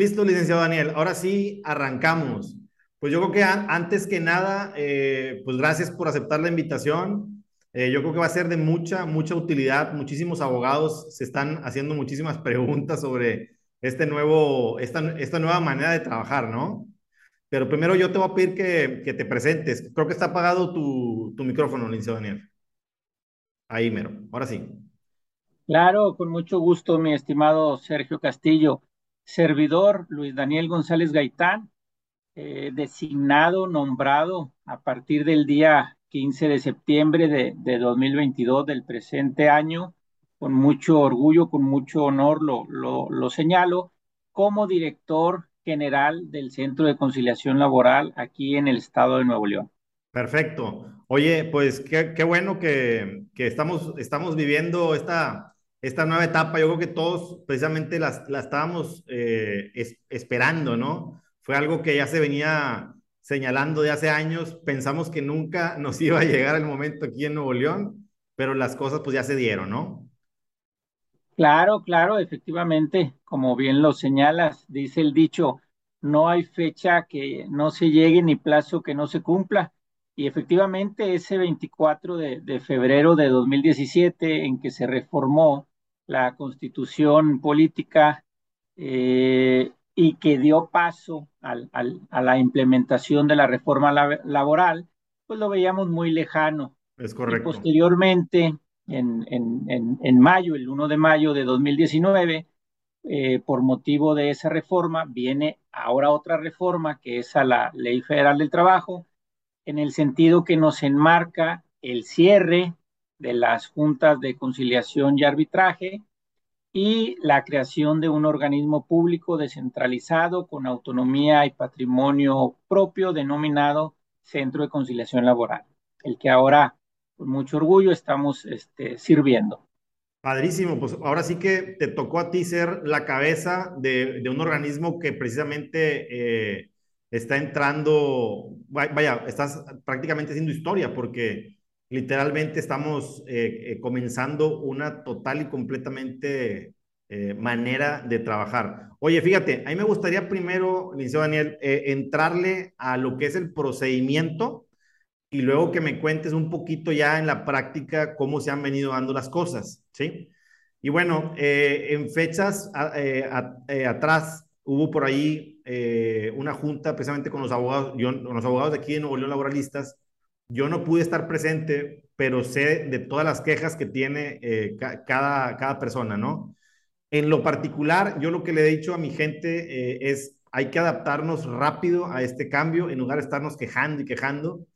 Listo, licenciado Daniel. Ahora sí, arrancamos. Pues yo creo que antes que nada, eh, pues gracias por aceptar la invitación. Eh, yo creo que va a ser de mucha, mucha utilidad. Muchísimos abogados se están haciendo muchísimas preguntas sobre este nuevo, esta, esta nueva manera de trabajar, ¿no? Pero primero yo te voy a pedir que, te presentes. Creo que está apagado tu, tu micrófono, licenciado Daniel. Ahí, mero. Ahora sí. Claro, con mucho gusto, mi estimado Sergio Castillo. Servidor Luis Daniel González Gaitán, eh, designado, nombrado a partir del día 15 de septiembre de, de, 2022 del presente año, con mucho orgullo, con mucho honor lo, lo, lo señalo, como director general del Centro de Conciliación Laboral aquí en el estado de Nuevo León. Perfecto. Oye, pues qué, qué bueno que, que, estamos, estamos viviendo esta, esta nueva etapa, yo creo que todos precisamente la, la estábamos eh, es, esperando, ¿no? Fue algo que ya se venía señalando de hace años, pensamos que nunca nos iba a llegar el momento aquí en Nuevo León, pero las cosas pues ya se dieron, ¿no? Claro, claro, efectivamente, como bien lo señalas, dice el dicho, no hay fecha que no se llegue ni plazo que no se cumpla. Y efectivamente, ese 24 de, de febrero de 2017, en que se reformó la constitución política eh, y que dio paso al, al, a la implementación de la reforma laboral, pues lo veíamos muy lejano. Es correcto. Y posteriormente, en, en, en, mayo, el 1 de mayo de 2019, eh, por motivo de esa reforma, viene ahora otra reforma que es a la Ley Federal del Trabajo, en el sentido que nos enmarca el cierre de las juntas de conciliación y arbitraje y la creación de un organismo público descentralizado con autonomía y patrimonio propio denominado Centro de Conciliación Laboral, el que ahora con mucho orgullo estamos este, sirviendo. Padrísimo, pues ahora sí que te tocó a ti ser la cabeza de, de un organismo que precisamente eh, está entrando, vaya, estás prácticamente haciendo historia porque literalmente estamos eh, eh, comenzando una total y completamente eh, manera de trabajar. Oye, fíjate, a mí me gustaría primero, licenciado Daniel, entrarle a lo que es el procedimiento y luego que me cuentes un poquito ya en la práctica cómo se han venido dando las cosas, ¿sí? Y bueno, en fechas atrás hubo por ahí una junta precisamente con los abogados, con los abogados de aquí de Nuevo León Laboralistas, yo no pude estar presente, pero sé de todas las quejas que tiene eh, ca cada, cada persona, ¿no? En lo particular, yo lo que le he dicho a mi gente eh, es, hay que adaptarnos rápido a este cambio en lugar de estarnos quejando y quejando,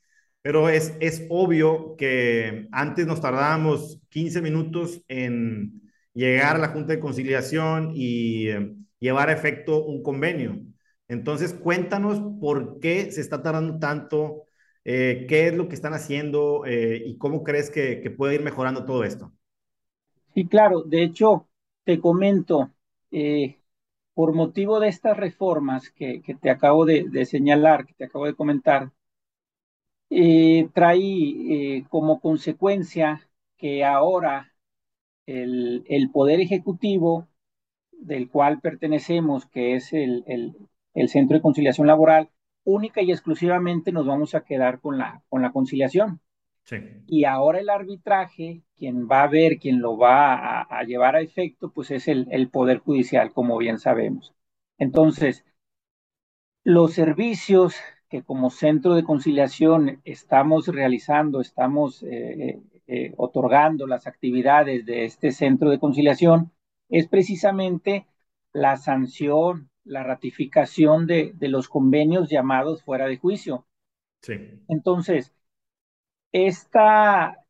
pero es, es obvio que antes nos tardábamos 15 minutos en llegar a la Junta de Conciliación y eh, llevar a efecto un convenio. Entonces, cuéntanos por qué se está tardando tanto eh, ¿Qué es lo que están haciendo eh, y cómo crees que, puede ir mejorando todo esto? Sí, claro. De hecho, te comento, eh, por motivo de estas reformas que, te acabo de, señalar, que te acabo de comentar, trae como consecuencia que ahora el, Poder Ejecutivo, del cual pertenecemos, que es el Centro de Conciliación Laboral, única y exclusivamente nos vamos a quedar con la, con la conciliación. Sí. Y ahora el arbitraje, quien va a ver, quien lo va a, a llevar a efecto, pues es el, el, Poder Judicial, como bien sabemos. Entonces, los servicios que como centro de conciliación estamos realizando, estamos eh, eh, otorgando las actividades de este centro de conciliación, es precisamente la sanción, la ratificación de, de, los convenios llamados fuera de juicio. Sí. Entonces, esta,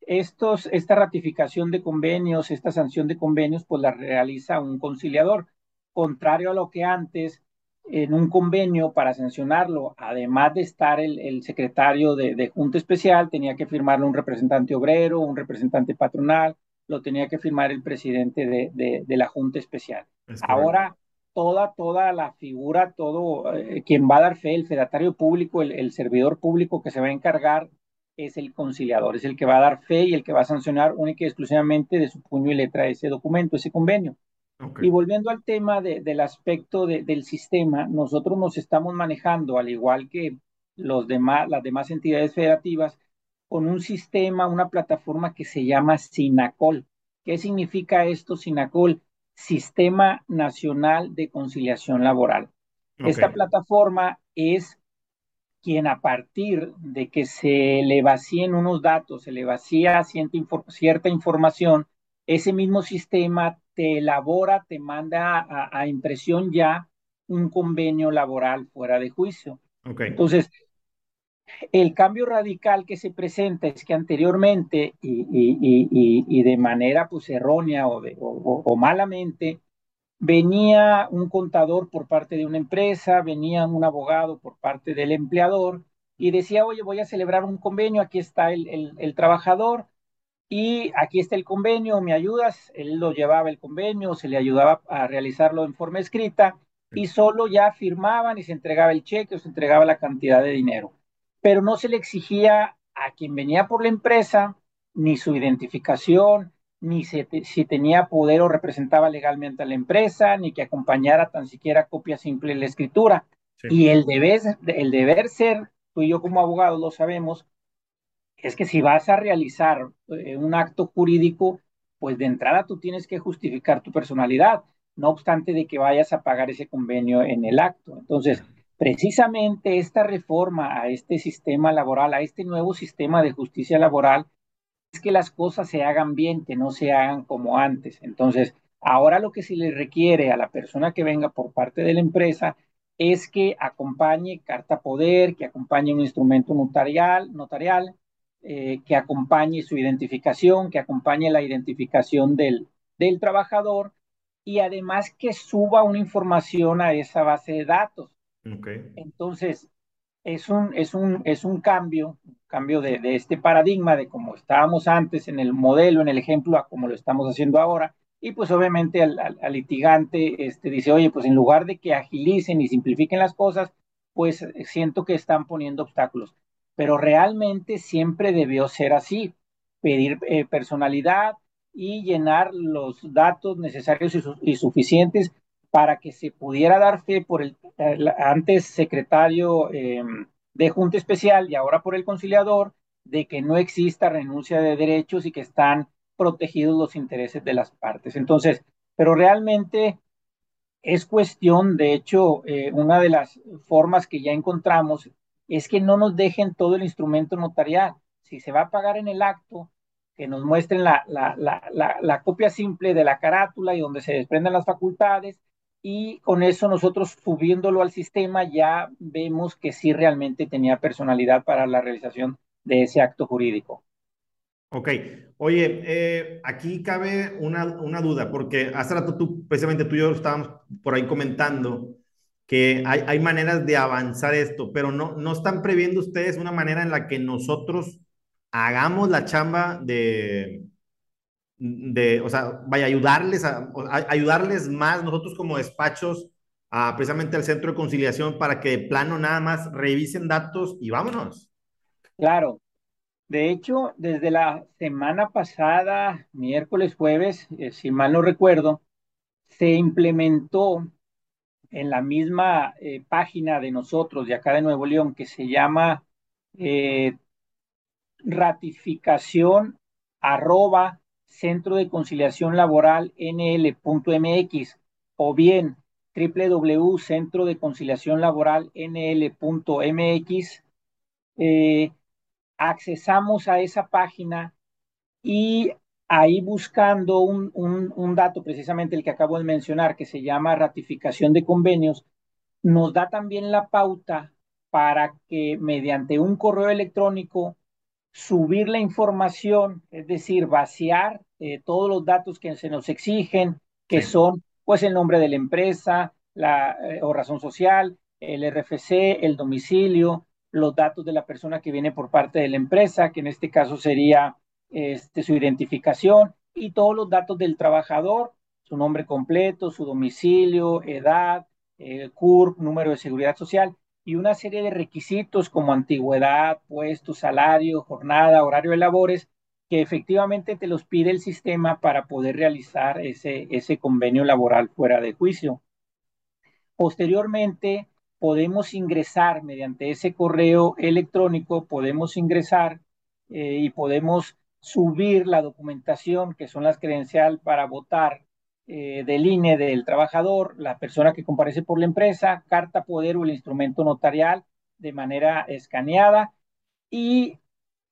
estos, esta ratificación de convenios, esta sanción de convenios, pues la realiza un conciliador, contrario a lo que antes en un convenio para sancionarlo, además de estar el, el secretario de, de, Junta Especial, tenía que firmarlo un representante obrero, un representante patronal, lo tenía que firmar el presidente de, de, de la Junta Especial. Ahora toda, toda la figura, todo eh, quien va a dar fe, el fedatario público, el, el, servidor público que se va a encargar es el conciliador, es el que va a dar fe y el que va a sancionar única y exclusivamente de su puño y letra ese documento, ese convenio. Y volviendo al tema del aspecto del sistema, nosotros nos estamos manejando, al igual que los demás, las demás entidades federativas, con un sistema, una plataforma que se llama SINACOL. ¿Qué significa esto, SINACOL? Sistema Nacional de Conciliación Laboral. Esta plataforma es quien a partir de que se le vacíen unos datos, se le vacía cierta, información, ese mismo sistema te elabora, te manda a, impresión ya un convenio laboral fuera de juicio. Entonces, el cambio radical que se presenta es que anteriormente y, de manera pues errónea o, malamente, venía un contador por parte de una empresa, venía un abogado por parte del empleador y decía, oye, voy a celebrar un convenio, aquí está el, el, trabajador y aquí está el convenio, ¿me ayudas? Él lo llevaba el convenio, se le ayudaba a realizarlo en forma escrita y solo ya firmaban y se entregaba el cheque o se entregaba la cantidad de dinero. Pero no se le exigía a quien venía por la empresa ni su identificación, ni si tenía poder o representaba legalmente a la empresa, ni que acompañara tan siquiera copia simple de la escritura. Y el deber, el deber ser, tú y yo como abogados lo sabemos, es que si vas a realizar eh, un acto jurídico, pues de entrada tú tienes que justificar tu personalidad, no obstante de que vayas a pagar ese convenio en el acto. Entonces, precisamente esta reforma a este sistema laboral, a este nuevo sistema de justicia laboral, es que las cosas se hagan bien, que no se hagan como antes. Entonces, ahora lo que se le requiere a la persona que venga por parte de la empresa es que acompañe carta poder, que acompañe un instrumento notarial, notarial eh, que acompañe su identificación, que acompañe la identificación del, del trabajador y además que suba una información a esa base de datos. Entonces, es un, es un, es un cambio, cambio de, este paradigma de como estábamos antes en el modelo, en el ejemplo, a como lo estamos haciendo ahora. Y pues obviamente al, litigante este, dice, oye, pues en lugar de que agilicen y simplifiquen las cosas, pues siento que están poniendo obstáculos. Pero realmente siempre debió ser así, pedir eh, personalidad y llenar los datos necesarios y, suficientes para que se pudiera dar fe por el, antes secretario em, de Junta Especial y ahora por el conciliador de que no exista renuncia de derechos y que están protegidos los intereses de las partes. Entonces, pero realmente es cuestión, de hecho, eh, una de las formas que ya encontramos es que no nos dejen todo el instrumento notarial. Si se va a pagar en el acto, que nos muestren la, la, la, la copia simple de la carátula y donde se desprenden las facultades y con eso nosotros subiéndolo al sistema ya vemos que sí realmente tenía personalidad para la realización de ese acto jurídico. Ok, oye, eh, aquí cabe una, una, duda, porque hace rato tú, precisamente tú y yo estábamos por ahí comentando que hay, hay maneras de avanzar esto, pero no, no están previendo ustedes una manera en la que nosotros hagamos la chamba de, de, o sea, vaya, ayudarles, a, ayudarles más nosotros como despachos a, precisamente al centro de conciliación para que de plano nada más revisen datos y vámonos. Claro. De hecho, desde la semana pasada, miércoles, jueves, eh, si mal no recuerdo, se implementó en la misma eh, página de nosotros de acá de Nuevo León que se llama eh, ratificación arroba Centro de Conciliación Laboral NL.mx o bien www.centro de conciliación laboral NL.mx. Eh, accesamos a esa página y ahí buscando un, dato, precisamente el que acabo de mencionar, que se llama ratificación de convenios, nos da también la pauta para que mediante un correo electrónico subir la información, es decir, vaciar eh, todos los datos que se nos exigen, que son pues el nombre de la empresa la, eh, o razón social, el RFC, el domicilio, los datos de la persona que viene por parte de la empresa, que en este caso sería este, su identificación y todos los datos del trabajador, su nombre completo, su domicilio, edad, el CURP, número de seguridad social y una serie de requisitos como antigüedad, puesto, salario, jornada, horario de labores, que efectivamente te los pide el sistema para poder realizar ese, ese convenio laboral fuera de juicio. Posteriormente, podemos ingresar mediante ese correo electrónico, podemos ingresar eh, y podemos subir la documentación, que son las credenciales para votar eh, del INE del trabajador, la persona que comparece por la empresa, carta poder o el instrumento notarial de manera escaneada y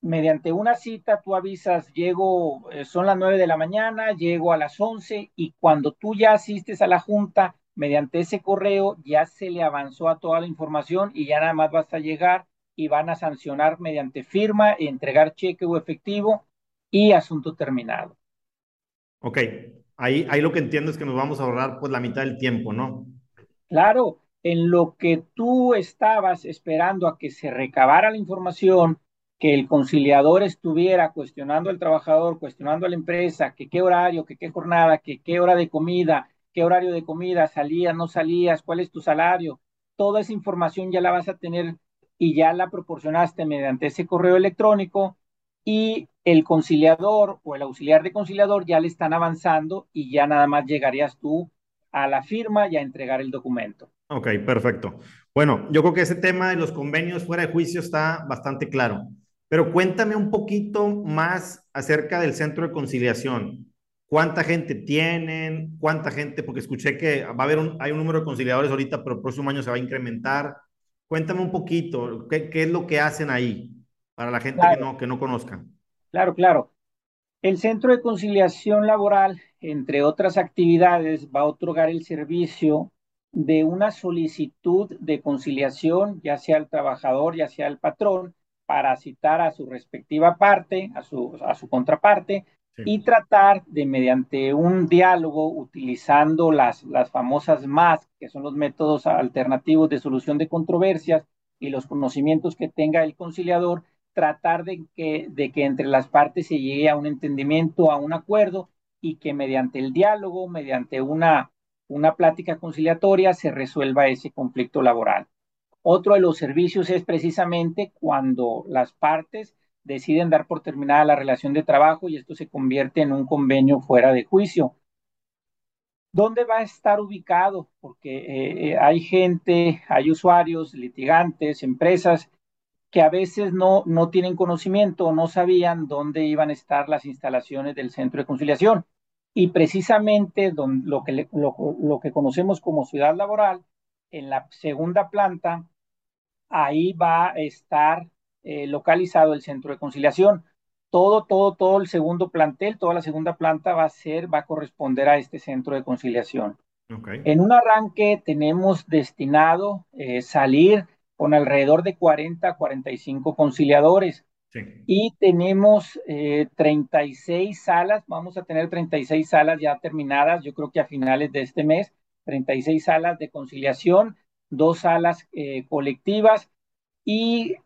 mediante una cita tú avisas, llego, eh, son las 9 de la mañana, llego a las 11 y cuando tú ya asistes a la junta, mediante ese correo ya se le avanzó a toda la información y ya nada más vas a llegar y van a sancionar mediante firma, entregar cheque o efectivo y asunto terminado. Ok, ahí, ahí lo que entiendo es que nos vamos a ahorrar pues la mitad del tiempo, ¿no? Claro, en lo que tú estabas esperando a que se recabara la información, que el conciliador estuviera cuestionando al trabajador, cuestionando a la empresa, que qué horario, que qué jornada, que qué hora de comida, qué horario de comida, salías, no salías, cuál es tu salario, toda esa información ya la vas a tener y ya la proporcionaste mediante ese correo electrónico y el conciliador o el auxiliar de conciliador ya le están avanzando y ya nada más llegarías tú a la firma y a entregar el documento. Ok, perfecto. Bueno, yo creo que ese tema de los convenios fuera de juicio está bastante claro, pero cuéntame un poquito más acerca del centro de conciliación. ¿Cuánta gente tienen? ¿Cuánta gente? Porque escuché que va a haber un, hay un número de conciliadores ahorita, pero el próximo año se va a incrementar. Cuéntame un poquito, ¿qué, qué es lo que hacen ahí para la gente que, no, que no conozca? Claro, claro. El Centro de Conciliación Laboral, entre otras actividades, va a otorgar el servicio de una solicitud de conciliación, ya sea el trabajador, ya sea el patrón, para citar a su respectiva parte, a su, a su contraparte, y tratar de, mediante un diálogo, utilizando las, las famosas MAS, que son los métodos alternativos de solución de controversias, y los conocimientos que tenga el conciliador, tratar de que, de que entre las partes se llegue a un entendimiento, a un acuerdo, y que mediante el diálogo, mediante una, una plática conciliatoria, se resuelva ese conflicto laboral. Otro de los servicios es precisamente cuando las partes deciden dar por terminada la relación de trabajo y esto se convierte en un convenio fuera de juicio. ¿Dónde va a estar ubicado? Porque eh, eh, hay gente, hay usuarios, litigantes, empresas que a veces no, no tienen conocimiento o no sabían dónde iban a estar las instalaciones del centro de conciliación. Y precisamente lo, que, lo que conocemos como ciudad laboral, en la segunda planta, ahí va a estar eh, localizado el centro de conciliación. Todo, todo, todo el segundo plantel, toda la segunda planta va a ser, va a corresponder a este centro de conciliación. En un arranque tenemos destinado eh, salir con alrededor de 40 a 45 conciliadores. Y tenemos 36 eh, salas, vamos a tener 36 salas ya terminadas, yo creo que a finales de este mes, 36 salas de conciliación, dos salas colectivas y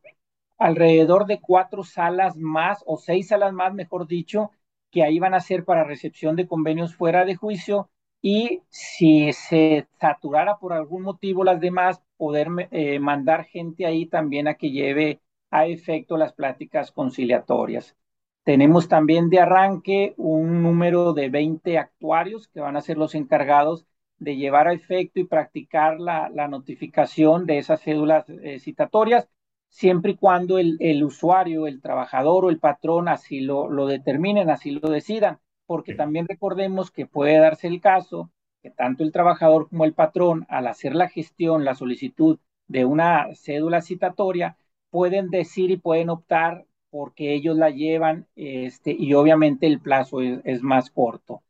alrededor de cuatro salas más o seis salas más, mejor dicho, que ahí van a ser para recepción de convenios fuera de juicio y si se saturara por algún motivo las demás, poder eh, mandar gente ahí también a que lleve a efecto las pláticas conciliatorias. Tenemos también de arranque un número de 20 actuarios que van a ser los encargados de llevar a efecto y practicar la, notificación de esas cédulas eh, citatorias siempre y cuando el, el, usuario, el trabajador o el patrón así lo, lo determinen, así lo decidan, porque también recordemos que puede darse el caso que tanto el trabajador como el patrón, al hacer la gestión, la solicitud de una cédula citatoria, pueden decir y pueden optar porque ellos la llevan este, y obviamente el plazo es, es más corto.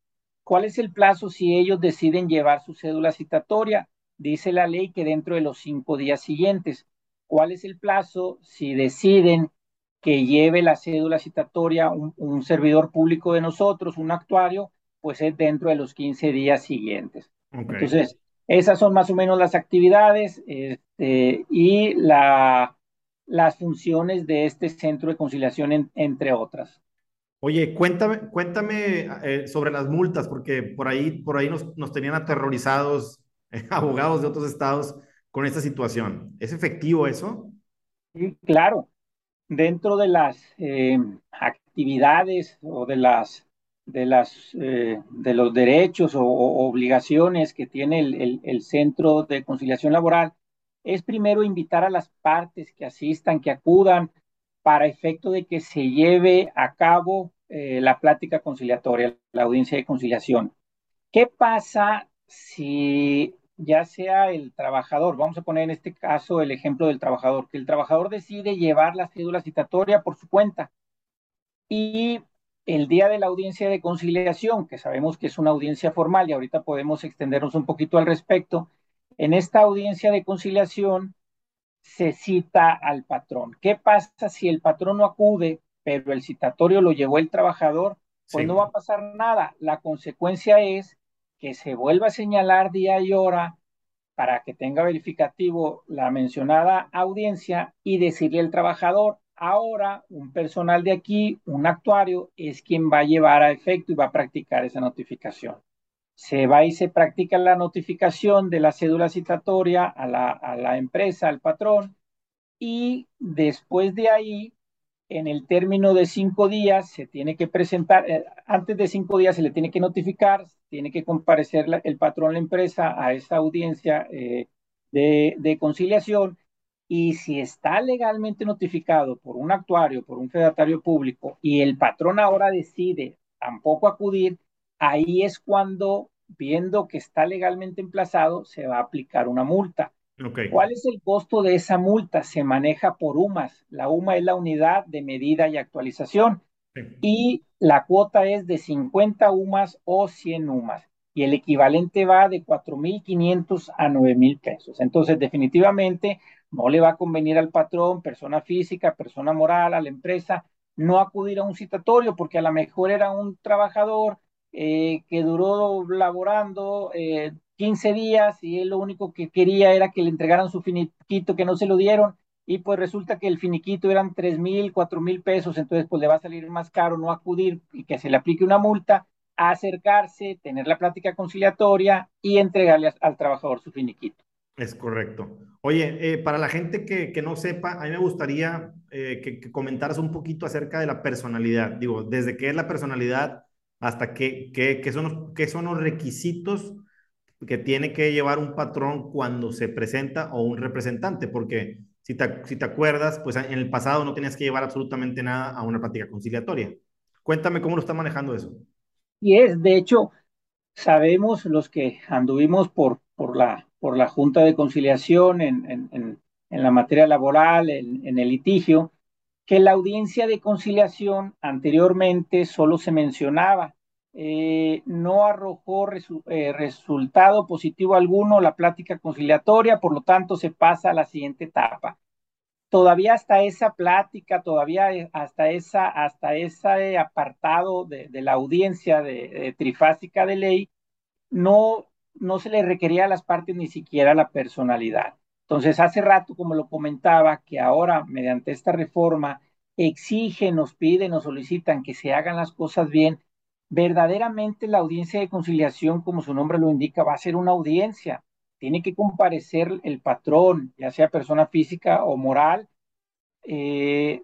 ¿Cuál es el plazo si ellos deciden llevar su cédula citatoria? Dice la ley que dentro de los cinco días siguientes cuál es el plazo si deciden que lleve la cédula citatoria un, servidor público de nosotros, un actuario, pues es dentro de los 15 días siguientes. Entonces, esas son más o menos las actividades este, y la, las funciones de este centro de conciliación, entre otras. Oye, cuéntame, cuéntame eh, sobre las multas, porque por ahí, por ahí nos, nos tenían aterrorizados abogados de otros estados con esta situación. ¿Es efectivo eso? Sí, claro. Dentro de las eh, actividades o de las de, las, eh, de los derechos o, obligaciones que tiene el, el, Centro de Conciliación Laboral es primero invitar a las partes que asistan, que acudan, para efecto de que se lleve a cabo eh, la plática conciliatoria, la audiencia de conciliación. ¿Qué pasa si ya sea el trabajador, vamos a poner en este caso el ejemplo del trabajador, que el trabajador decide llevar la cédula citatoria por su cuenta y el día de la audiencia de conciliación, que sabemos que es una audiencia formal y ahorita podemos extendernos un poquito al respecto, en esta audiencia de conciliación se cita al patrón. ¿Qué pasa si el patrón no acude, pero el citatorio lo llevó el trabajador? Pues no va a pasar nada. La consecuencia es que se vuelva a señalar día y hora para que tenga verificativo la mencionada audiencia y decirle al trabajador, ahora un personal de aquí, un actuario, es quien va a llevar a efecto y va a practicar esa notificación. Se va y se practica la notificación de la cédula citatoria a la, a la empresa, al patrón, y después de ahí, en el término de cinco días, se tiene que presentar, eh, antes de cinco días se le tiene que notificar, tiene que comparecer el patrón, la empresa, a esa audiencia eh, de, de conciliación y si está legalmente notificado por un actuario, por un fedatario público, y el patrón ahora decide tampoco acudir, ahí es cuando, viendo que está legalmente emplazado, se va a aplicar una multa. ¿Cuál es el costo de esa multa? Se maneja por UMAS. La UMA es la unidad de medida y actualización. Y la cuota es de 50 UMAS o 100 UMAS. Y el equivalente va de 4.500 a 9.000 pesos. Entonces, definitivamente, no le va a convenir al patrón, persona física, persona moral, a la empresa, no acudir a un citatorio porque a lo mejor era un trabajador eh, que duró laborando 15 eh, días y él lo único que quería era que le entregaran su finiquito, que no se lo dieron, y pues resulta que el finiquito eran 3 mil, 4 mil pesos, entonces pues le va a salir más caro no acudir y que se le aplique una multa, acercarse, tener la plática conciliatoria y entregarle al trabajador su finiquito. Es correcto. Oye, eh, para la gente que, no sepa, a mí me gustaría eh, que, comentaras un poquito acerca de la personalidad. Digo, desde qué es la personalidad hasta qué, qué, son, los, qué son los requisitos que tiene que llevar un patrón cuando se presenta o un representante, porque si te, si te acuerdas, pues en el pasado no tenías que llevar absolutamente nada a una práctica conciliatoria. Cuéntame cómo lo está manejando eso. Y es, de hecho, sabemos los que anduvimos por, por la por la Junta de Conciliación en, la materia laboral, en, el litigio, que la audiencia de conciliación anteriormente solo se mencionaba. Eh, no arrojó eh, resultado positivo alguno la plática conciliatoria, por lo tanto se pasa a la siguiente etapa. Todavía hasta esa plática, todavía eh, hasta, esa, hasta ese apartado de, la audiencia de trifásica de ley, no no se le requería a las partes ni siquiera la personalidad. Entonces, hace rato, como lo comentaba, que ahora, mediante esta reforma, exigen, nos piden, nos solicitan que se hagan las cosas bien, verdaderamente la audiencia de conciliación, como su nombre lo indica, va a ser una audiencia. Tiene que comparecer el patrón, ya sea persona física o moral, eh,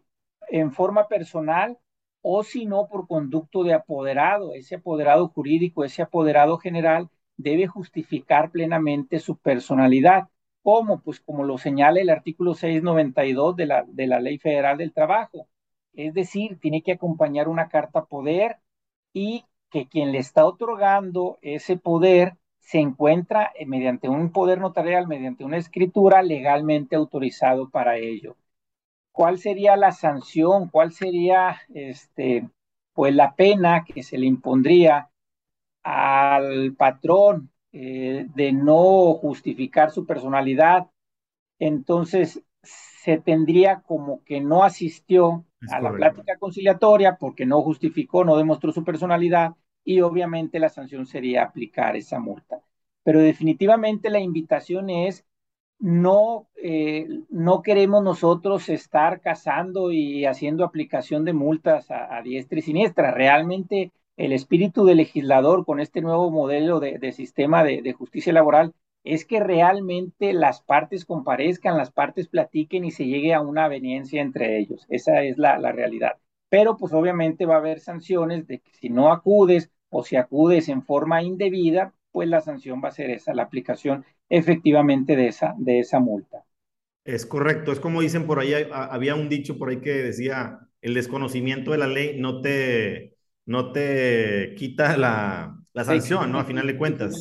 en forma personal o si no por conducto de apoderado, ese apoderado jurídico, ese apoderado general debe justificar plenamente su personalidad. ¿Cómo? Pues como lo señala el artículo 692 de la, de la Ley Federal del Trabajo. Es decir, tiene que acompañar una carta poder y que quien le está otorgando ese poder se encuentra eh, mediante un poder notarial, mediante una escritura legalmente autorizado para ello. ¿Cuál sería la sanción? ¿Cuál sería este, pues la pena que se le impondría al patrón eh, de no justificar su personalidad, entonces se tendría como que no asistió a la plática conciliatoria porque no justificó, no demostró su personalidad y obviamente la sanción sería aplicar esa multa. Pero definitivamente la invitación es no, eh, no queremos nosotros estar cazando y haciendo aplicación de multas a, a diestra y siniestra. Realmente el espíritu del legislador con este nuevo modelo de, sistema de, justicia laboral es que realmente las partes comparezcan, las partes platiquen y se llegue a una aveniencia entre ellos. Esa es la, realidad. pero pues obviamente va a haber sanciones de que si no acudes o si acudes en forma indebida, pues la sanción va a ser esa, la aplicación efectivamente de esa, de esa multa. Es correcto, es como dicen por ahí, había un dicho por ahí que decía, el desconocimiento de la ley no te, no te quita la, la sanción, ¿no? A final de cuentas.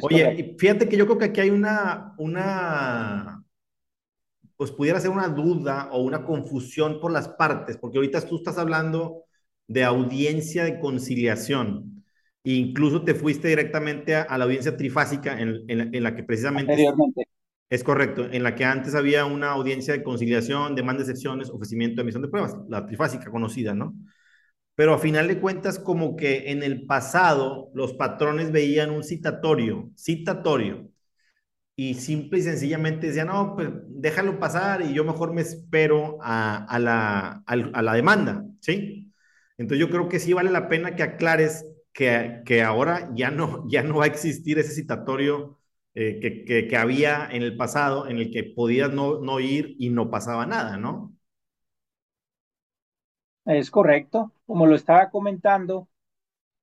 Oye, fíjate que yo creo que aquí hay una, una, pues pudiera ser una duda o una confusión por las partes, porque ahorita tú estás hablando de audiencia de conciliación. E incluso te fuiste directamente a, la audiencia trifásica en, en, la que precisamente... Es correcto, en la que antes había una audiencia de conciliación, demanda de excepciones, ofrecimiento de emisión de pruebas, la trifásica conocida, ¿no? Pero a final de cuentas, como que en el pasado los patrones veían un citatorio, citatorio, y simple y sencillamente decían, no, pues déjalo pasar y yo mejor me espero a, la, demanda, ¿sí? Entonces yo creo que sí vale la pena que aclares que, ahora ya no, ya no va a existir ese citatorio eh, que, que, que, había en el pasado en el que podías no, no ir y no pasaba nada, ¿no? Es correcto. Como lo estaba comentando,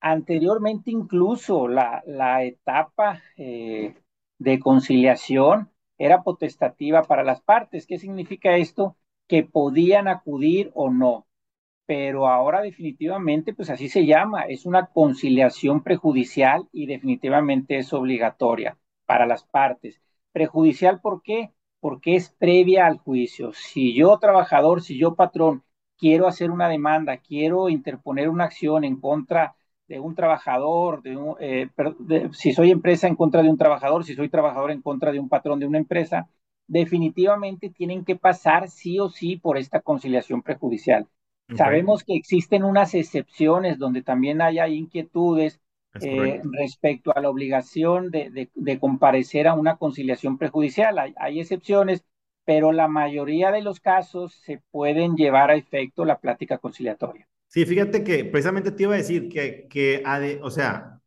anteriormente incluso la, etapa eh, de conciliación era potestativa para las partes. ¿Qué significa esto? Que podían acudir o no pero ahora definitivamente, pues así se llama, es una conciliación prejudicial y definitivamente es obligatoria para las partes. Prejudicial, ¿por qué? Porque es previa al juicio. Si yo trabajador, si yo patrón, quiero hacer una demanda, quiero interponer una acción en contra de un trabajador, de eh, si soy empresa en contra de un trabajador, si soy trabajador en contra de un patrón de una empresa, definitivamente tienen que pasar sí o sí por esta conciliación prejudicial. Sabemos que existen unas excepciones donde también hay, inquietudes eh, respecto a la obligación de, comparecer a una conciliación prejudicial. Hay, excepciones, pero la mayoría de los casos se pueden llevar a efecto la plática conciliatoria. Sí, fíjate que precisamente te iba a decir que, que o sea,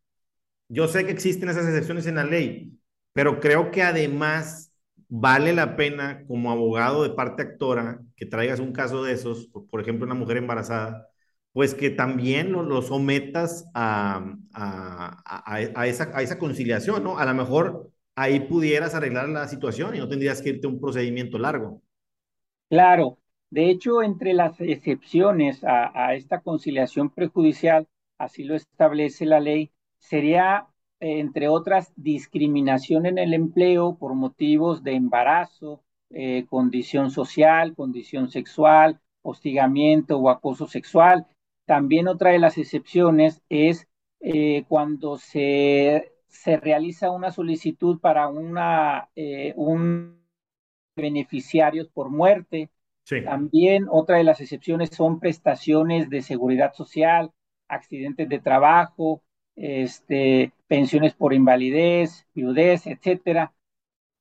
yo sé que existen esas excepciones en la ley, pero creo que además vale la pena como abogado de parte actora que traigas un caso de esos, por, ejemplo, una mujer embarazada, pues que también lo, sometas a, a, esa, a esa conciliación, ¿no? A lo mejor ahí pudieras arreglar la situación y no tendrías que irte a un procedimiento largo. Claro, de hecho, entre las excepciones a esta conciliación prejudicial, así lo establece la ley, sería entre otras, discriminación en el empleo por motivos de embarazo, eh, condición social, condición sexual, hostigamiento o acoso sexual. También otra de las excepciones es eh, cuando se, se, realiza una solicitud para una, eh, un beneficiarios por muerte. También otra de las excepciones son prestaciones de seguridad social, accidentes de trabajo, este, pensiones por invalidez, viudez, etcétera,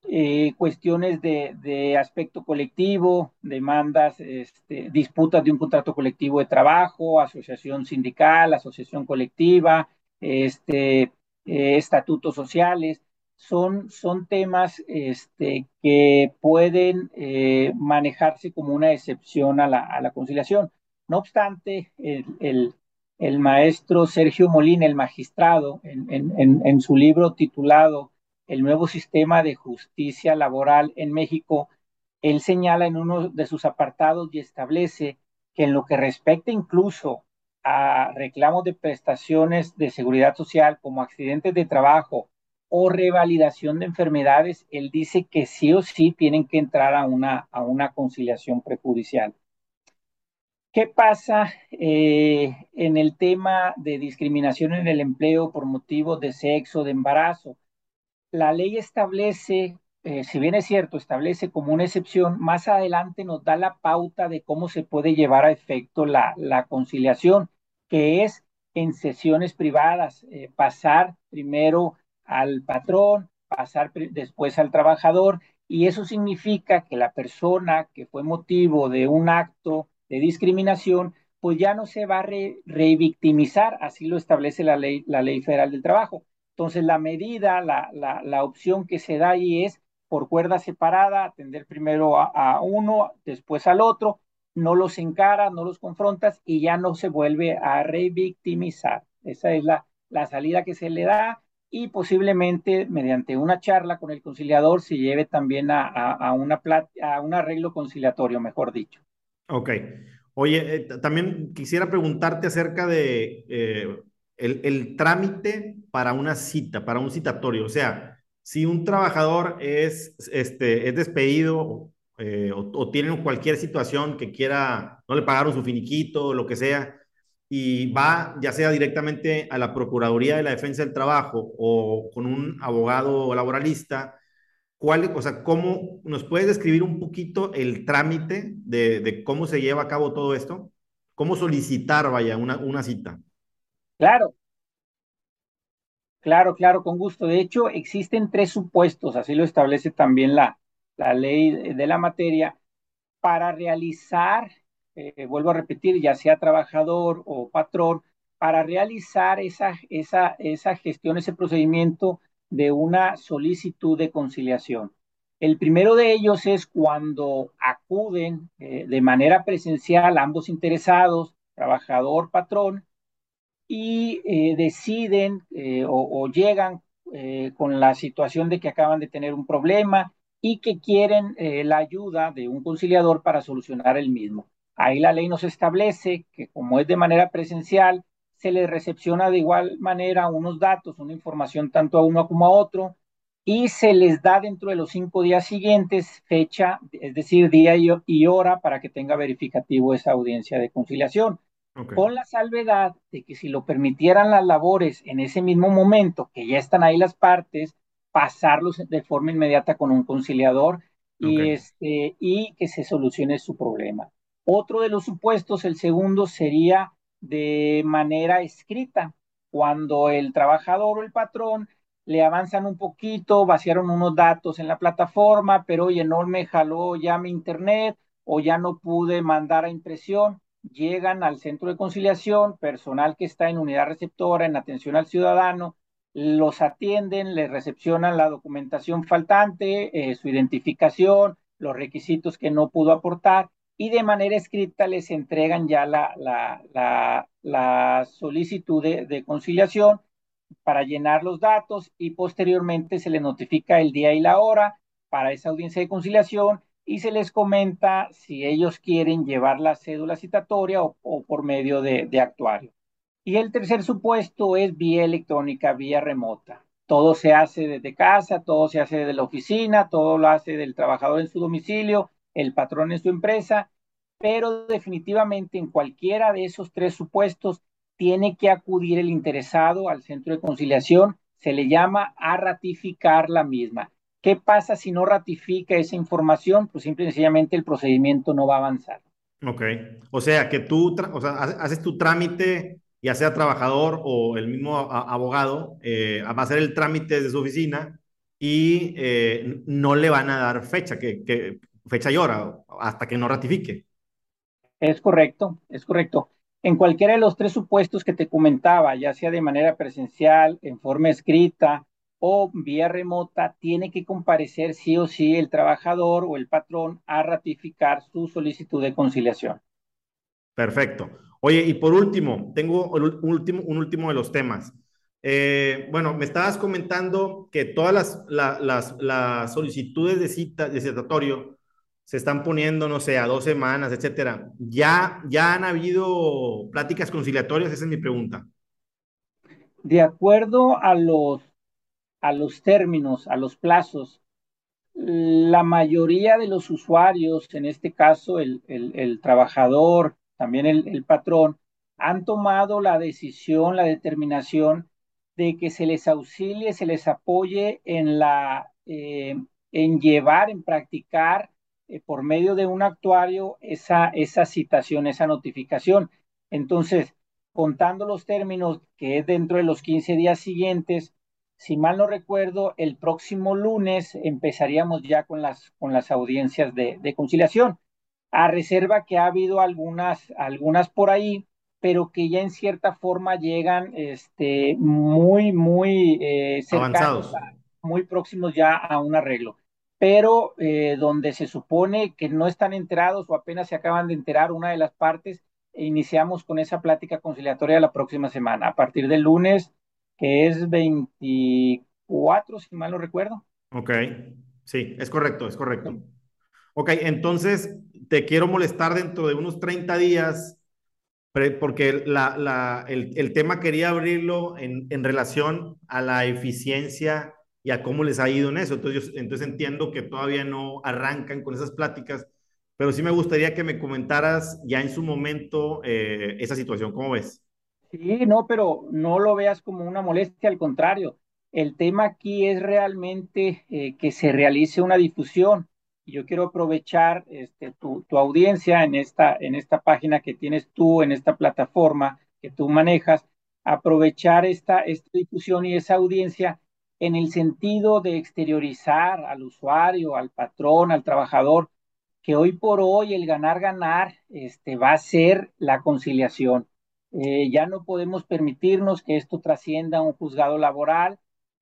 eh, cuestiones de, aspecto colectivo, demandas, este, disputas de un contrato colectivo de trabajo, asociación sindical, asociación colectiva, este, eh, estatutos sociales, son, son temas este, que pueden eh, manejarse como una excepción a la, conciliación. No obstante, el, el maestro Sergio Molina, el magistrado, en, su libro titulado El nuevo sistema de justicia laboral en México, él señala en uno de sus apartados y establece que en lo que respecta incluso a reclamos de prestaciones de seguridad social como accidentes de trabajo o revalidación de enfermedades, él dice que sí o sí tienen que entrar a una, a una conciliación prejudicial. ¿Qué pasa eh, en el tema de discriminación en el empleo por motivos de sexo, de embarazo? La ley establece, eh, si bien es cierto, establece como una excepción, más adelante nos da la pauta de cómo se puede llevar a efecto la, conciliación, que es en sesiones privadas, eh, pasar primero al patrón, pasar después al trabajador, y eso significa que la persona que fue motivo de un acto de discriminación, pues ya no se va a revictimizar, así lo establece la ley, la ley federal del trabajo. Entonces, la medida, la, la, opción que se da ahí es por cuerda separada, atender primero a, uno, después al otro, no los encaras, no los confrontas y ya no se vuelve a revictimizar. Esa es la, la salida que se le da y posiblemente mediante una charla con el conciliador se lleve también a, a, una a un arreglo conciliatorio, mejor dicho. Ok. Oye, eh, también quisiera preguntarte acerca de eh, el, el, trámite para una cita, para un citatorio. O sea, si un trabajador es, este, es despedido eh, o, o, tiene cualquier situación que quiera, no le pagaron su finiquito, lo que sea, y va ya sea directamente a la Procuraduría de la Defensa del Trabajo o con un abogado laboralista, ¿cuál, o sea, cómo nos puedes describir un poquito el trámite de, de cómo se lleva a cabo todo esto? ¿Cómo solicitar, vaya, una, una cita? Claro, claro, claro, con gusto. De hecho, existen tres supuestos, así lo establece también la, la ley de la materia, para realizar eh, vuelvo a repetir, ya sea trabajador o patrón, para realizar esa, esa, esa gestión, ese procedimiento de una solicitud de conciliación. El primero de ellos es cuando acuden eh, de manera presencial ambos interesados, trabajador, patrón, y eh, deciden o, o, llegan con la situación de que acaban de tener un problema y que quieren la ayuda de un conciliador para solucionar el mismo. Ahí la ley nos establece que como es de manera presencial, se les recepciona de igual manera unos datos, una información tanto a uno como a otro, y se les da dentro de los cinco días siguientes fecha, es decir, día y hora para que tenga verificativo esa audiencia de conciliación. Con la salvedad de que si lo permitieran las labores en ese mismo momento, que ya están ahí las partes, pasarlos de forma inmediata con un conciliador y, este, y que se solucione su problema. Otro de los supuestos, el segundo, sería de manera escrita, cuando el trabajador o el patrón le avanzan un poquito, vaciaron unos datos en la plataforma, pero oye, no me jaló ya mi internet o ya no pude mandar a impresión, llegan al centro de conciliación, personal que está en unidad receptora, en atención al ciudadano, los atienden, les recepcionan la documentación faltante, eh, su identificación, los requisitos que no pudo aportar y de manera escrita les entregan ya la, la, solicitud de, conciliación para llenar los datos y posteriormente se les notifica el día y la hora para esa audiencia de conciliación y se les comenta si ellos quieren llevar la cédula citatoria o, o por medio de, de, actuario. Y el tercer supuesto es vía electrónica, vía remota. Todo se hace desde casa, todo se hace desde la oficina, todo lo hace del trabajador en su domicilio el patrón en su empresa, pero definitivamente en cualquiera de esos tres supuestos tiene que acudir el interesado al centro de conciliación, se le llama a ratificar la misma. ¿Qué pasa si no ratifica esa información? Pues simple y sencillamente el procedimiento no va a avanzar. Ok, o sea que tú haces tu trámite, ya sea trabajador o el mismo abogado, eh, va a hacer el trámite desde su oficina y eh, no le van a dar fecha, que, que fecha y hora, hasta que no ratifique. Es correcto, es correcto. En cualquiera de los tres supuestos que te comentaba, ya sea de manera presencial, en forma escrita o vía remota, tiene que comparecer sí o sí el trabajador o el patrón a ratificar su solicitud de conciliación. Perfecto. Oye, y por último, tengo un último, un último de los temas. Eh, bueno, me estabas comentando que todas las, las, las solicitudes de cita, de citatorio, se están poniendo, no sé, a dos semanas, etcétera. ¿Ya, ya han habido pláticas conciliatorias? Esa es mi pregunta. De acuerdo a los, a los términos, a los plazos, la mayoría de los usuarios, en este caso el, el, trabajador, también el, patrón, han tomado la decisión, la determinación de que se les auxilie, se les apoye en la, eh, en llevar, en practicar eh, por medio de un actuario esa, esa citación, esa notificación. Entonces, contando los términos, que es dentro de los 15 días siguientes, si mal no recuerdo, el próximo lunes empezaríamos ya con las, con las audiencias de conciliación, a reserva que ha habido algunas, algunas por ahí, pero que ya en cierta forma llegan este, muy, muy eh, cercanos, muy próximos ya a un arreglo. pero eh, donde se supone que no están enterados o apenas se acaban de enterar una de las partes, iniciamos con esa plática conciliatoria la próxima semana, a partir del lunes, que es 24, si mal no recuerdo. Ok, sí, es correcto, es correcto. Ok, entonces te quiero molestar dentro de unos 30 días porque la, la, el, el, tema quería abrirlo en, en, relación a la eficiencia y a cómo les ha ido en eso. Entonces, yo, entonces entiendo que todavía no arrancan con esas pláticas, pero sí me gustaría que me comentaras ya en su momento eh, esa situación. ¿Cómo ves? Sí, no, pero no lo veas como una molestia, al contrario. El tema aquí es realmente eh, que se realice una difusión y yo quiero aprovechar este, tu, tu, audiencia en esta, en esta página que tienes tú, en esta plataforma que tú manejas, aprovechar esta, esta difusión y esa audiencia en el sentido de exteriorizar al usuario, al patrón, al trabajador, que hoy por hoy el ganar-ganar este, va a ser la conciliación. Eh, ya no podemos permitirnos que esto trascienda a un juzgado laboral.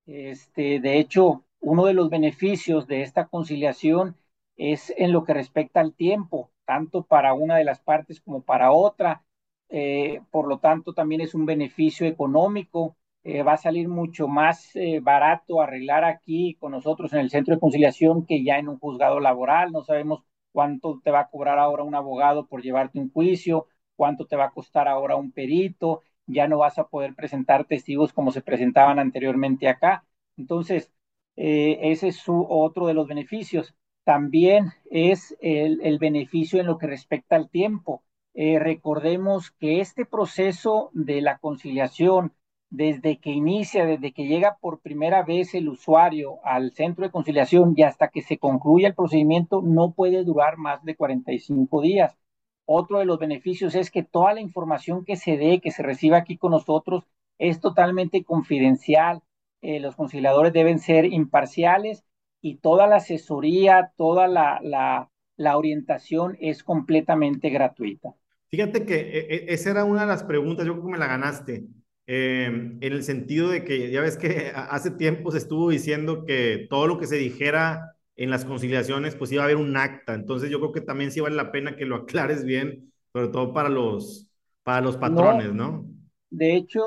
Este, de hecho, uno de los beneficios de esta conciliación es en lo que respecta al tiempo, tanto para una de las partes como para otra. Eh, por lo tanto, también es un beneficio económico. Eh, va a salir mucho más eh, barato arreglar aquí con nosotros en el centro de conciliación que ya en un juzgado laboral. No sabemos cuánto te va a cobrar ahora un abogado por llevarte un juicio, cuánto te va a costar ahora un perito. Ya no vas a poder presentar testigos como se presentaban anteriormente acá. Entonces, ese es su, otro de los beneficios también es el, beneficio en lo que respecta al tiempo. Eh, recordemos que este proceso de la conciliación, desde que inicia, desde que llega por primera vez el usuario al centro de conciliación y hasta que se concluya el procedimiento, no puede durar más de 45 días. Otro de los beneficios es que toda la información que se dé, que se reciba aquí con nosotros, es totalmente confidencial. Eh, los conciliadores deben ser imparciales y toda la asesoría, toda la, la, la orientación es completamente gratuita. Fíjate que e, e, esa era una de las preguntas, yo creo que me la ganaste, eh, en el sentido de que ya ves que hace tiempo se estuvo diciendo que todo lo que se dijera en las conciliaciones, pues iba a haber un acta. Entonces yo creo que también sí vale la pena que lo aclares bien, sobre todo para los, para los patrones, ¿no? ¿no? De hecho,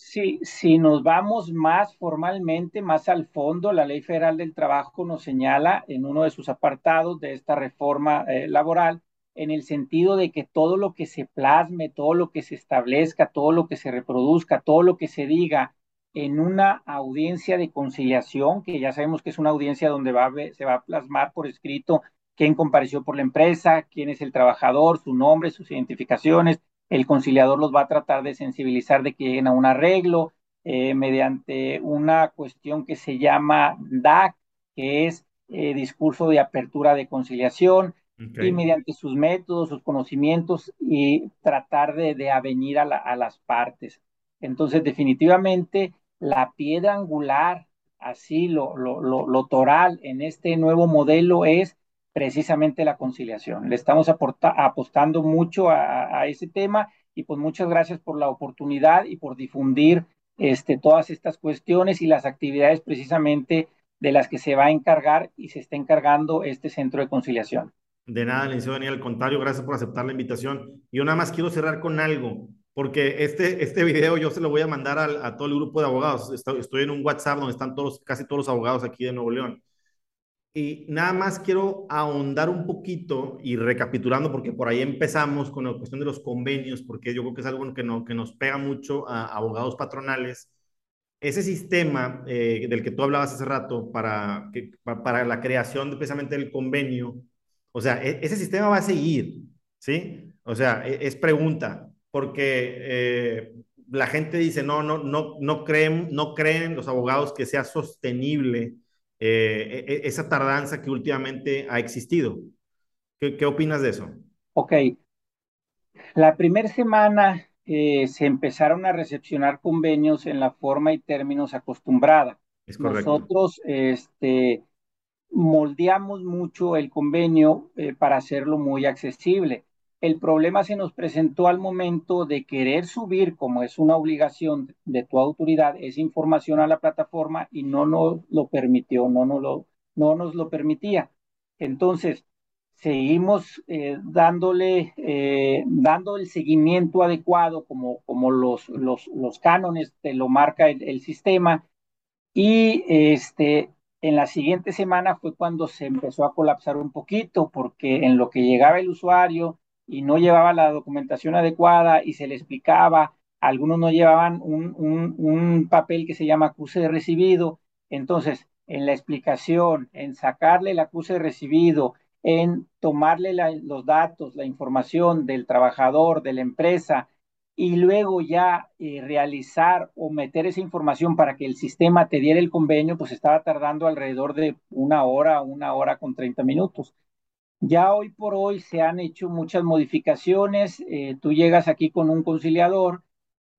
si, si nos vamos más formalmente, más al fondo, la Ley Federal del Trabajo nos señala en uno de sus apartados de esta reforma eh, laboral, en el sentido de que todo lo que se plasme, todo lo que se establezca, todo lo que se reproduzca, todo lo que se diga en una audiencia de conciliación, que ya sabemos que es una audiencia donde va se va a plasmar por escrito quién compareció por la empresa, quién es el trabajador, su nombre, sus identificaciones, el conciliador los va a tratar de sensibilizar de que lleguen a un arreglo eh, mediante una cuestión que se llama DAC, que es eh, discurso de apertura de conciliación, okay. y mediante sus métodos, sus conocimientos y tratar de, de avenir a, la, a, las partes. Entonces, definitivamente, la piedra angular, así lo, lo, lo, lo toral en este nuevo modelo es precisamente la conciliación. Le estamos apostando mucho a, ese tema y pues muchas gracias por la oportunidad y por difundir este, todas estas cuestiones y las actividades precisamente de las que se va a encargar y se está encargando este centro de conciliación. De nada, licenciado Daniel, al contrario, gracias por aceptar la invitación. Yo nada más quiero cerrar con algo, porque este, este video yo se lo voy a mandar a, a todo el grupo de abogados. Estoy en un WhatsApp donde están todos, casi todos los abogados aquí de Nuevo León. Y nada más quiero ahondar un poquito y recapitulando, porque por ahí empezamos con la cuestión de los convenios, porque yo creo que es algo que, no, que nos pega mucho a, abogados patronales. Ese sistema eh, del que tú hablabas hace rato para, que, para la creación de, precisamente del convenio, o sea, e, ese sistema va a seguir, ¿sí? O sea, e, es pregunta, porque eh, la gente dice, no, no, no, no creen, no creen los abogados que sea sostenible eh, e, e, esa tardanza que últimamente ha existido. ¿Qué, qué opinas de eso? Ok. La primera semana eh, se empezaron a recepcionar convenios en la forma y términos acostumbrada. Es correcto. Nosotros este, moldeamos mucho el convenio eh, para hacerlo muy accesible. El problema se nos presentó al momento de querer subir, como es una obligación de tu autoridad, esa información a la plataforma y no nos lo permitió, no nos lo, permitía. Entonces, seguimos eh, dándole, eh, dando el seguimiento adecuado como, los, los cánones te lo marca el, el, sistema. Y este, en la siguiente semana fue cuando se empezó a colapsar un poquito, porque en lo que llegaba el usuario y no llevaba la documentación adecuada y se le explicaba, algunos no llevaban un, un, papel que se llama acuse de recibido. Entonces, en la explicación, en sacarle el acuse de recibido, en tomarle los datos, la información del trabajador, de la empresa, y luego ya eh, realizar o meter esa información para que el sistema te diera el convenio, pues estaba tardando alrededor de una hora, una hora con 30 minutos. Ya hoy por hoy se han hecho muchas modificaciones, eh, tú llegas aquí con un conciliador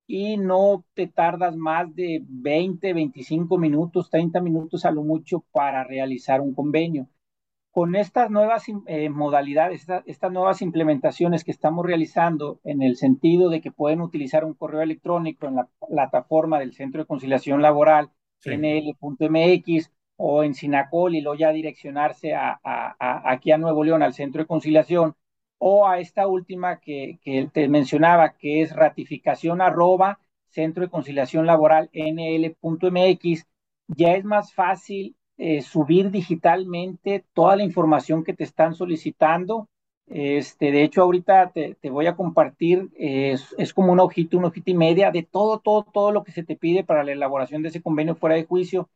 y no te tardas más de 20, 25 minutos, 30 minutos a lo mucho para realizar un convenio con estas nuevas eh, modalidades, estas nuevas implementaciones que estamos realizando en el sentido de que pueden utilizar un correo electrónico en la plataforma del Centro de Conciliación Laboral, sí. nl.mx o en Sinacol y luego ya direccionarse a, a, aquí a Nuevo León, al Centro de Conciliación, o a esta última que, que te mencionaba, que es ratificación arroba Centro de Conciliación Laboral nl.mx, ya es más fácil eh, subir digitalmente toda la información que te están solicitando. Este, de hecho, ahorita te, te voy a compartir, eh, es, es, como una hojita, una hojita y media de todo, todo, todo lo que se te pide para la elaboración de ese convenio fuera de juicio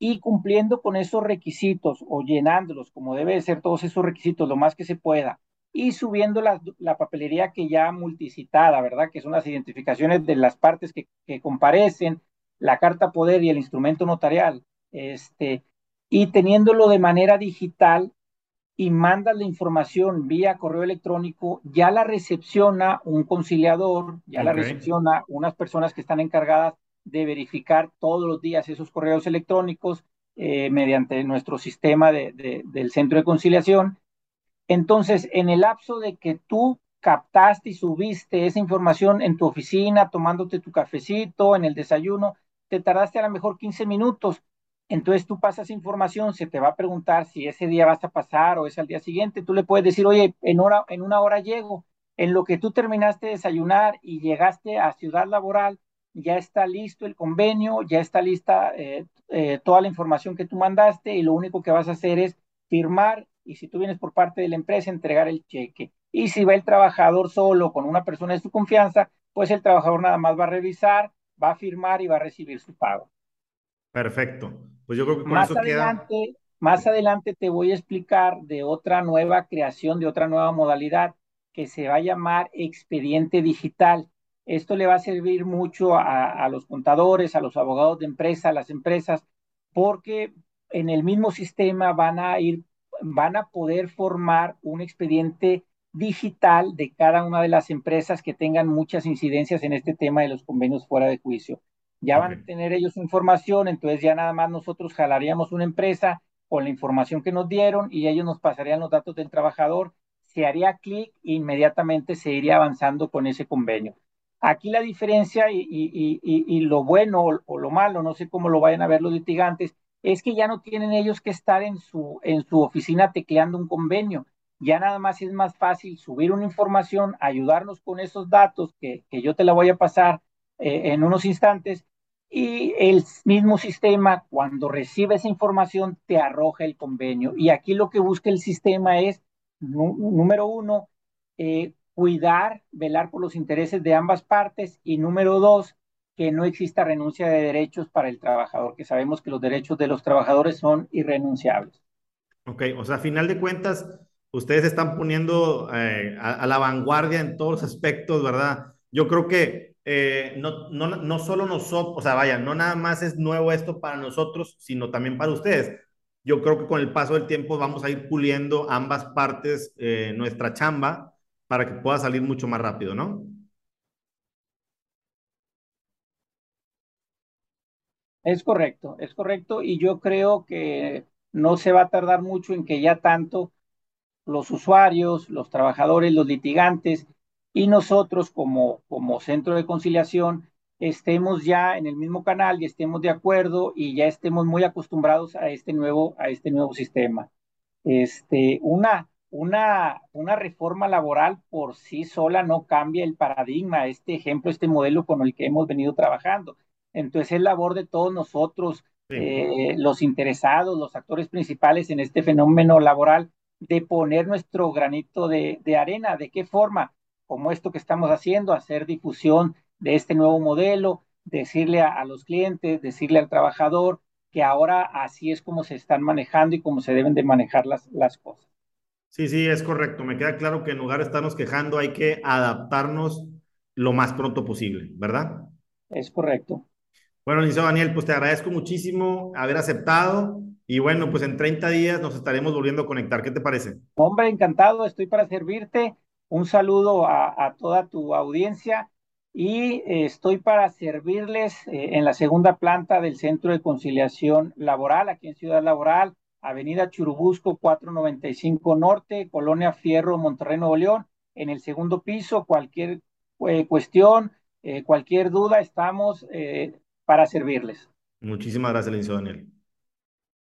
y cumpliendo con esos requisitos o llenándolos como debe de ser todos esos requisitos lo más que se pueda y subiendo la, la papelería que ya multicitada, ¿verdad? Que son las identificaciones de las partes que, que comparecen, la carta poder y el instrumento notarial. Este, y teniéndolo de manera digital y mandas la información vía correo electrónico, ya la recepciona un conciliador, ya okay. la recepciona unas personas que están encargadas de verificar todos los días esos correos electrónicos eh, mediante nuestro sistema de, de, del centro de conciliación. Entonces, en el lapso de que tú captaste y subiste esa información en tu oficina, tomándote tu cafecito, en el desayuno, te tardaste a lo mejor 15 minutos, entonces tú pasas información, se te va a preguntar si ese día vas a pasar o es al día siguiente. Tú le puedes decir, oye, en, hora, en una hora llego. En lo que tú terminaste de desayunar y llegaste a Ciudad Laboral, ya está listo el convenio, ya está lista eh, eh, toda la información que tú mandaste y lo único que vas a hacer es firmar y si tú vienes por parte de la empresa, entregar el cheque. Y si va el trabajador solo con una persona de su confianza, pues el trabajador nada más va a revisar, va a firmar y va a recibir su pago. Perfecto. Pues yo creo que con más eso adelante, queda. Más adelante te voy a explicar de otra nueva creación, de otra nueva modalidad que se va a llamar expediente digital. Esto le va a servir mucho a, a los contadores, a los abogados de empresa, a las empresas, porque en el mismo sistema van a ir, van a poder formar un expediente digital de cada una de las empresas que tengan muchas incidencias en este tema de los convenios fuera de juicio ya okay. van a tener ellos información, entonces ya nada más nosotros jalaríamos una empresa con la información que nos dieron y ellos nos pasarían los datos del trabajador, se haría clic e inmediatamente se iría avanzando con ese convenio. Aquí la diferencia y, lo bueno o, lo malo, no sé cómo lo vayan a ver los litigantes, es que ya no tienen ellos que estar en su, oficina tecleando un convenio. Ya nada más es más fácil subir una información, ayudarnos con esos datos que, que yo te la voy a pasar eh, en unos instantes y el mismo sistema, cuando recibe esa información, te arroja el convenio. Y aquí lo que busca el sistema es, número uno, eh, cuidar, velar por los intereses de ambas partes y número dos, que no exista renuncia de derechos para el trabajador, que sabemos que los derechos de los trabajadores son irrenunciables. Ok, o sea, a final de cuentas, ustedes están poniendo eh, a, a la vanguardia en todos los aspectos, ¿verdad? Yo creo que eh, no, no, no solo nosotros, o sea, vaya, no nada más es nuevo esto para nosotros, sino también para ustedes. Yo creo que con el paso del tiempo vamos a ir puliendo ambas partes eh, nuestra chamba para que pueda salir mucho más rápido, ¿no? Es correcto, es correcto y yo creo que no se va a tardar mucho en que ya tanto los usuarios, los trabajadores, los litigantes y nosotros como, como centro de conciliación estemos ya en el mismo canal y estemos de acuerdo y ya estemos muy acostumbrados a este nuevo, a este nuevo sistema. Este, una, una, una reforma laboral por sí sola no cambia el paradigma, este ejemplo, este modelo con el que hemos venido trabajando. Entonces es labor de todos nosotros, eh, los interesados, los actores principales en este fenómeno laboral, de poner nuestro granito de, de arena. ¿De qué forma? Como esto que estamos haciendo, hacer difusión de este nuevo modelo, decirle a, los clientes, decirle al trabajador que ahora así es como se están manejando y cómo se deben de manejar las, las cosas. Sí, sí, es correcto. Me queda claro que en lugar de estarnos quejando hay que adaptarnos lo más pronto posible, ¿verdad? Es correcto. Bueno, licenciado Daniel, pues te agradezco muchísimo haber aceptado y bueno, pues en 30 días nos estaremos volviendo a conectar. ¿Qué te parece? Hombre, encantado, estoy para servirte. Un saludo a, a toda tu audiencia y eh, estoy para servirles eh, en la segunda planta del Centro de Conciliación Laboral, aquí en Ciudad Laboral, Avenida Churubusco 495 Norte, Colonia Fierro, Monterrey, Nuevo León, en el segundo piso. Cualquier eh, cuestión, cualquier duda, estamos para servirles. Muchísimas gracias, licenciado Daniel.